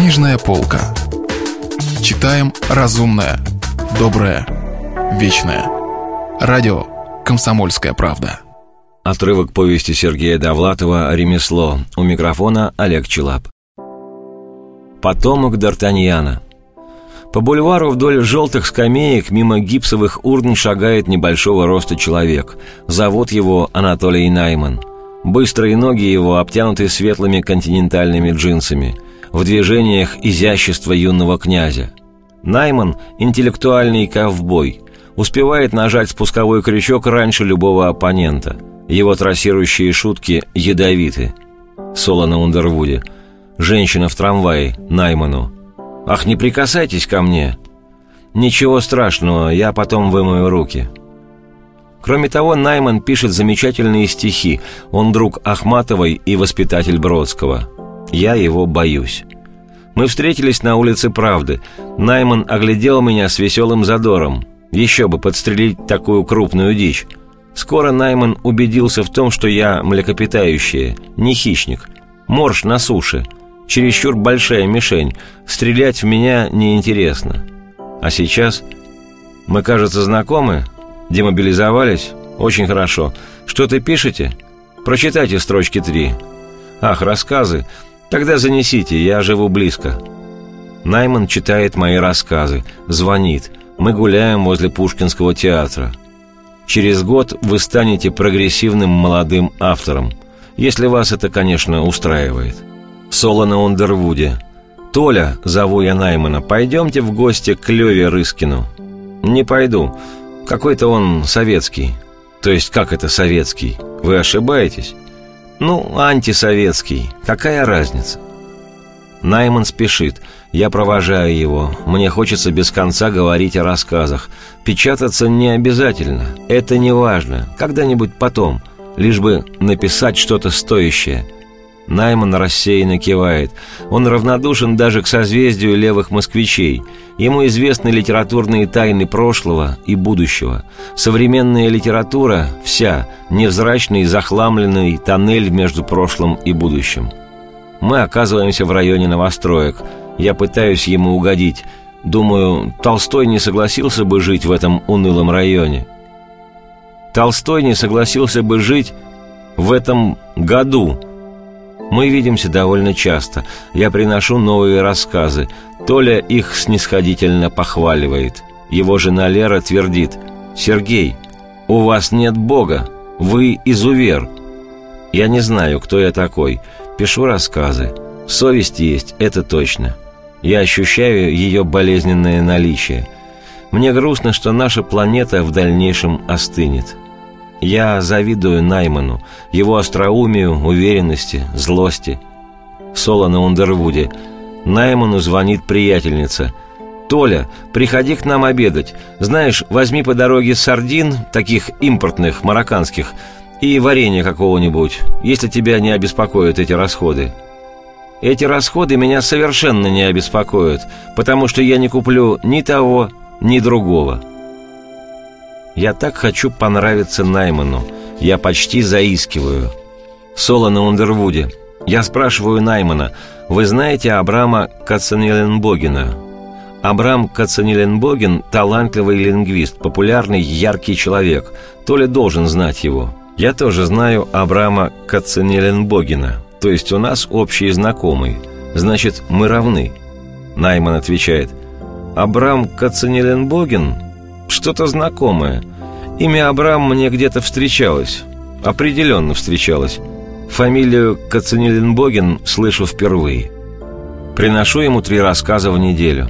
Книжная полка. Читаем разумное, доброе, вечное. Радио «Комсомольская правда». Отрывок повести Сергея Довлатова «Ремесло». У микрофона Олег Челап. Потомок Д'Артаньяна. По бульвару вдоль желтых скамеек мимо гипсовых урн шагает небольшого роста человек. Зовут его Анатолий Найман. Быстрые ноги его обтянуты светлыми континентальными джинсами. В движениях изящество юного князя. Найман – интеллектуальный ковбой. Успевает нажать спусковой крючок раньше любого оппонента. Его трассирующие шутки ядовиты. Соло на Ундервуде. Женщина в трамвае, Найману. «Ах, не прикасайтесь ко мне!» «Ничего страшного, я потом вымою руки». Кроме того, Найман пишет замечательные стихи. Он друг Ахматовой и воспитатель Бродского. Я его боюсь. Мы встретились на улице Правды. Найман оглядел меня с веселым задором. Еще бы подстрелить такую крупную дичь. Скоро Найман убедился в том, что я млекопитающее, не хищник. Морж на суше. Чересчур большая мишень. Стрелять в меня неинтересно. А сейчас... Мы, кажется, знакомы, Демобилизовались? Очень хорошо. Что-то пишете? Прочитайте строчки три. Ах, рассказы. Тогда занесите, я живу близко. Найман читает мои рассказы, звонит. Мы гуляем возле Пушкинского театра. Через год вы станете прогрессивным молодым автором, если вас это, конечно, устраивает. Соло на Ундервуде. «Толя», — зову я Наймана, — «пойдемте в гости к Леве Рыскину». «Не пойду. Какой-то он советский. То есть, как это советский? Вы ошибаетесь? Ну, антисоветский. Какая разница? Найман спешит. Я провожаю его. Мне хочется без конца говорить о рассказах. Печататься не обязательно. Это не важно. Когда-нибудь потом. Лишь бы написать что-то стоящее – Найман рассеянно кивает. Он равнодушен даже к созвездию левых москвичей. Ему известны литературные тайны прошлого и будущего. Современная литература – вся, невзрачный, захламленный тоннель между прошлым и будущим. Мы оказываемся в районе новостроек. Я пытаюсь ему угодить. Думаю, Толстой не согласился бы жить в этом унылом районе. Толстой не согласился бы жить в этом году – мы видимся довольно часто. Я приношу новые рассказы. Толя их снисходительно похваливает. Его жена Лера твердит «Сергей, у вас нет Бога, вы изувер». Я не знаю, кто я такой. Пишу рассказы. Совесть есть, это точно. Я ощущаю ее болезненное наличие. Мне грустно, что наша планета в дальнейшем остынет. Я завидую Найману, его остроумию, уверенности, злости. Соло на Ундервуде. Найману звонит приятельница. «Толя, приходи к нам обедать. Знаешь, возьми по дороге сардин, таких импортных, марокканских, и варенье какого-нибудь, если тебя не обеспокоят эти расходы». Эти расходы меня совершенно не обеспокоят, потому что я не куплю ни того, ни другого. Я так хочу понравиться Найману. Я почти заискиваю. Соло на Ундервуде. Я спрашиваю Наймана, вы знаете Абрама Кацанеленбогена? Абрам Кацанеленбоген – талантливый лингвист, популярный, яркий человек. То ли должен знать его. Я тоже знаю Абрама Кацанеленбогена, то есть у нас общие знакомые. Значит, мы равны. Найман отвечает, Абрам Кацанеленбоген – что-то знакомое. Имя Абрам мне где-то встречалось. Определенно встречалось. Фамилию Кацанеленбоген слышу впервые. Приношу ему три рассказа в неделю.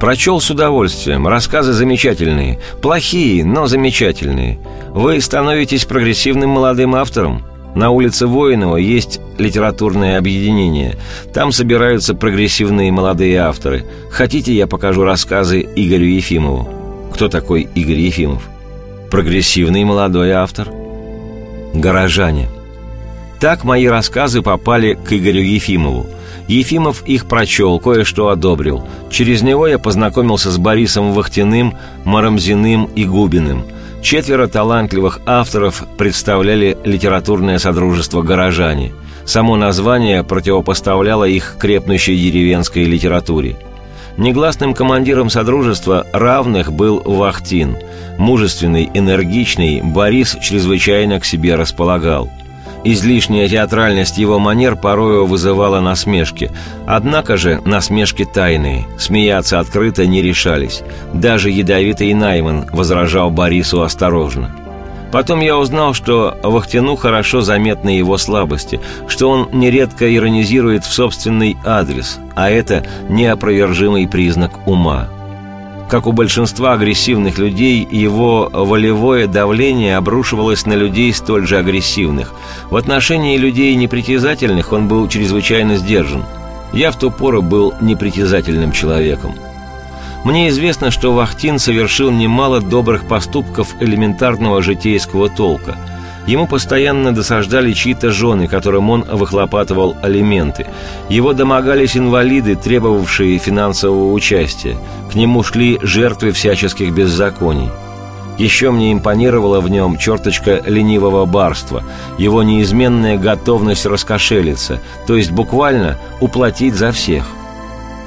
Прочел с удовольствием. Рассказы замечательные. Плохие, но замечательные. Вы становитесь прогрессивным молодым автором. На улице Воинова есть литературное объединение. Там собираются прогрессивные молодые авторы. Хотите, я покажу рассказы Игорю Ефимову? Кто такой Игорь Ефимов? Прогрессивный молодой автор. Горожане. Так мои рассказы попали к Игорю Ефимову. Ефимов их прочел, кое-что одобрил. Через него я познакомился с Борисом Вахтиным, Марамзиным и Губиным. Четверо талантливых авторов представляли литературное содружество «Горожане». Само название противопоставляло их крепнущей деревенской литературе. Негласным командиром Содружества равных был Вахтин. Мужественный, энергичный, Борис чрезвычайно к себе располагал – Излишняя театральность его манер порою вызывала насмешки. Однако же насмешки тайные, смеяться открыто не решались. Даже ядовитый Найман возражал Борису осторожно. Потом я узнал, что Вахтину хорошо заметны его слабости, что он нередко иронизирует в собственный адрес, а это неопровержимый признак ума. Как у большинства агрессивных людей, его волевое давление обрушивалось на людей столь же агрессивных. В отношении людей непритязательных он был чрезвычайно сдержан. Я в ту пору был непритязательным человеком. Мне известно, что Вахтин совершил немало добрых поступков элементарного житейского толка – Ему постоянно досаждали чьи-то жены, которым он выхлопатывал алименты. Его домогались инвалиды, требовавшие финансового участия. К нему шли жертвы всяческих беззаконий. Еще мне импонировала в нем черточка ленивого барства, его неизменная готовность раскошелиться, то есть буквально уплатить за всех.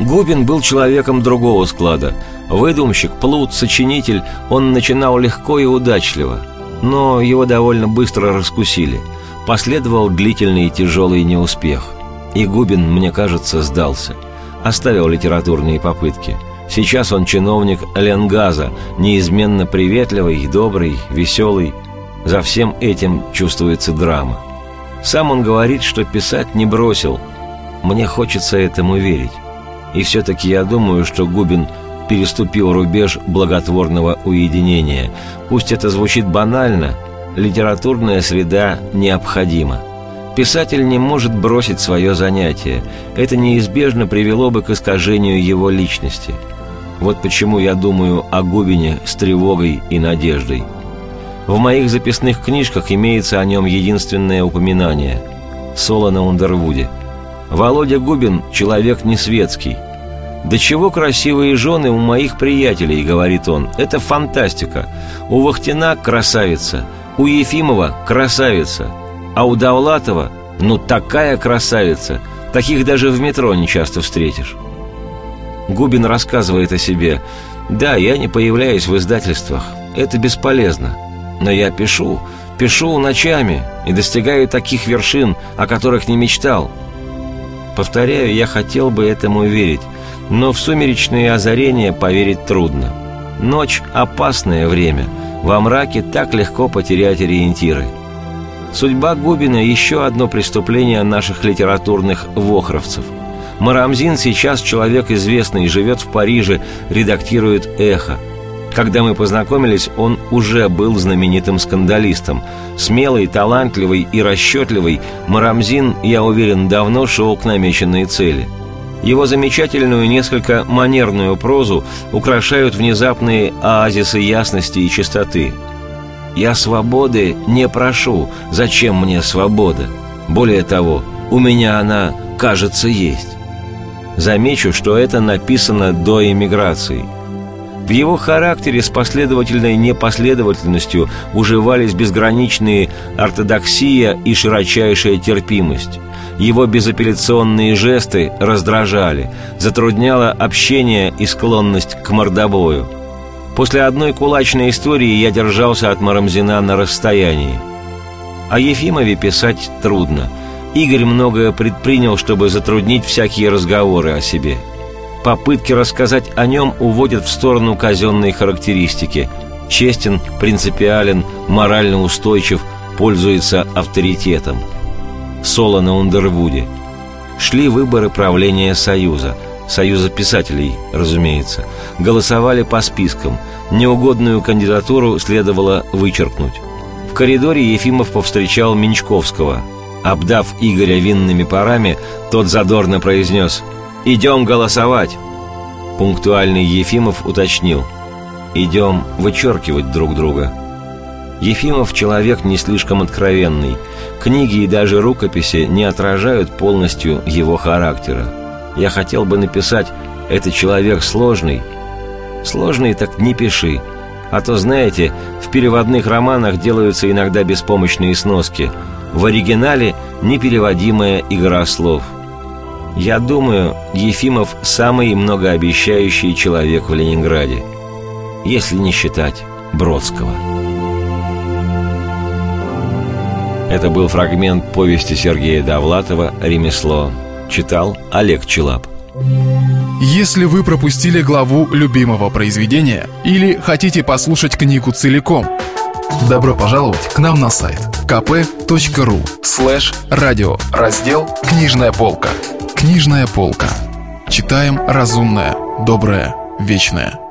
Губин был человеком другого склада. Выдумщик, плут, сочинитель, он начинал легко и удачливо – но его довольно быстро раскусили. Последовал длительный и тяжелый неуспех. И Губин, мне кажется, сдался. Оставил литературные попытки. Сейчас он чиновник Ленгаза, неизменно приветливый, добрый, веселый. За всем этим чувствуется драма. Сам он говорит, что писать не бросил. Мне хочется этому верить. И все-таки я думаю, что Губин – переступил рубеж благотворного уединения. Пусть это звучит банально, литературная среда необходима. Писатель не может бросить свое занятие. Это неизбежно привело бы к искажению его личности. Вот почему я думаю о Губине с тревогой и надеждой. В моих записных книжках имеется о нем единственное упоминание – Соло на Ундервуде. Володя Губин – человек не светский, «Да чего красивые жены у моих приятелей», — говорит он. «Это фантастика. У Вахтина красавица, у Ефимова красавица, а у Давлатова, ну такая красавица, таких даже в метро не часто встретишь». Губин рассказывает о себе. «Да, я не появляюсь в издательствах. Это бесполезно. Но я пишу, пишу ночами и достигаю таких вершин, о которых не мечтал». Повторяю, я хотел бы этому верить, но в сумеречные озарения поверить трудно. Ночь – опасное время. Во мраке так легко потерять ориентиры. Судьба Губина – еще одно преступление наших литературных вохровцев. Марамзин сейчас человек известный, живет в Париже, редактирует «Эхо». Когда мы познакомились, он уже был знаменитым скандалистом. Смелый, талантливый и расчетливый, Марамзин, я уверен, давно шел к намеченной цели – его замечательную, несколько манерную прозу украшают внезапные оазисы ясности и чистоты. «Я свободы не прошу. Зачем мне свобода? Более того, у меня она, кажется, есть». Замечу, что это написано до эмиграции. В его характере с последовательной непоследовательностью уживались безграничные ортодоксия и широчайшая терпимость. Его безапелляционные жесты раздражали, затрудняло общение и склонность к мордобою. После одной кулачной истории я держался от Марамзина на расстоянии. О Ефимове писать трудно. Игорь многое предпринял, чтобы затруднить всякие разговоры о себе. Попытки рассказать о нем уводят в сторону казенной характеристики. Честен, принципиален, морально устойчив, пользуется авторитетом – соло на Ундервуде. Шли выборы правления Союза, Союза писателей, разумеется. Голосовали по спискам. Неугодную кандидатуру следовало вычеркнуть. В коридоре Ефимов повстречал Менчковского. Обдав Игоря винными парами, тот задорно произнес «Идем голосовать!» Пунктуальный Ефимов уточнил «Идем вычеркивать друг друга». Ефимов человек не слишком откровенный. Книги и даже рукописи не отражают полностью его характера. Я хотел бы написать «это человек сложный». Сложный так не пиши. А то, знаете, в переводных романах делаются иногда беспомощные сноски. В оригинале непереводимая игра слов. Я думаю, Ефимов самый многообещающий человек в Ленинграде, если не считать Бродского. Это был фрагмент повести Сергея Довлатова «Ремесло». Читал Олег Челап. Если вы пропустили главу любимого произведения или хотите послушать книгу целиком, добро пожаловать к нам на сайт kp.ru слэш радио раздел «Книжная полка». «Книжная полка». Читаем разумное, доброе, вечное –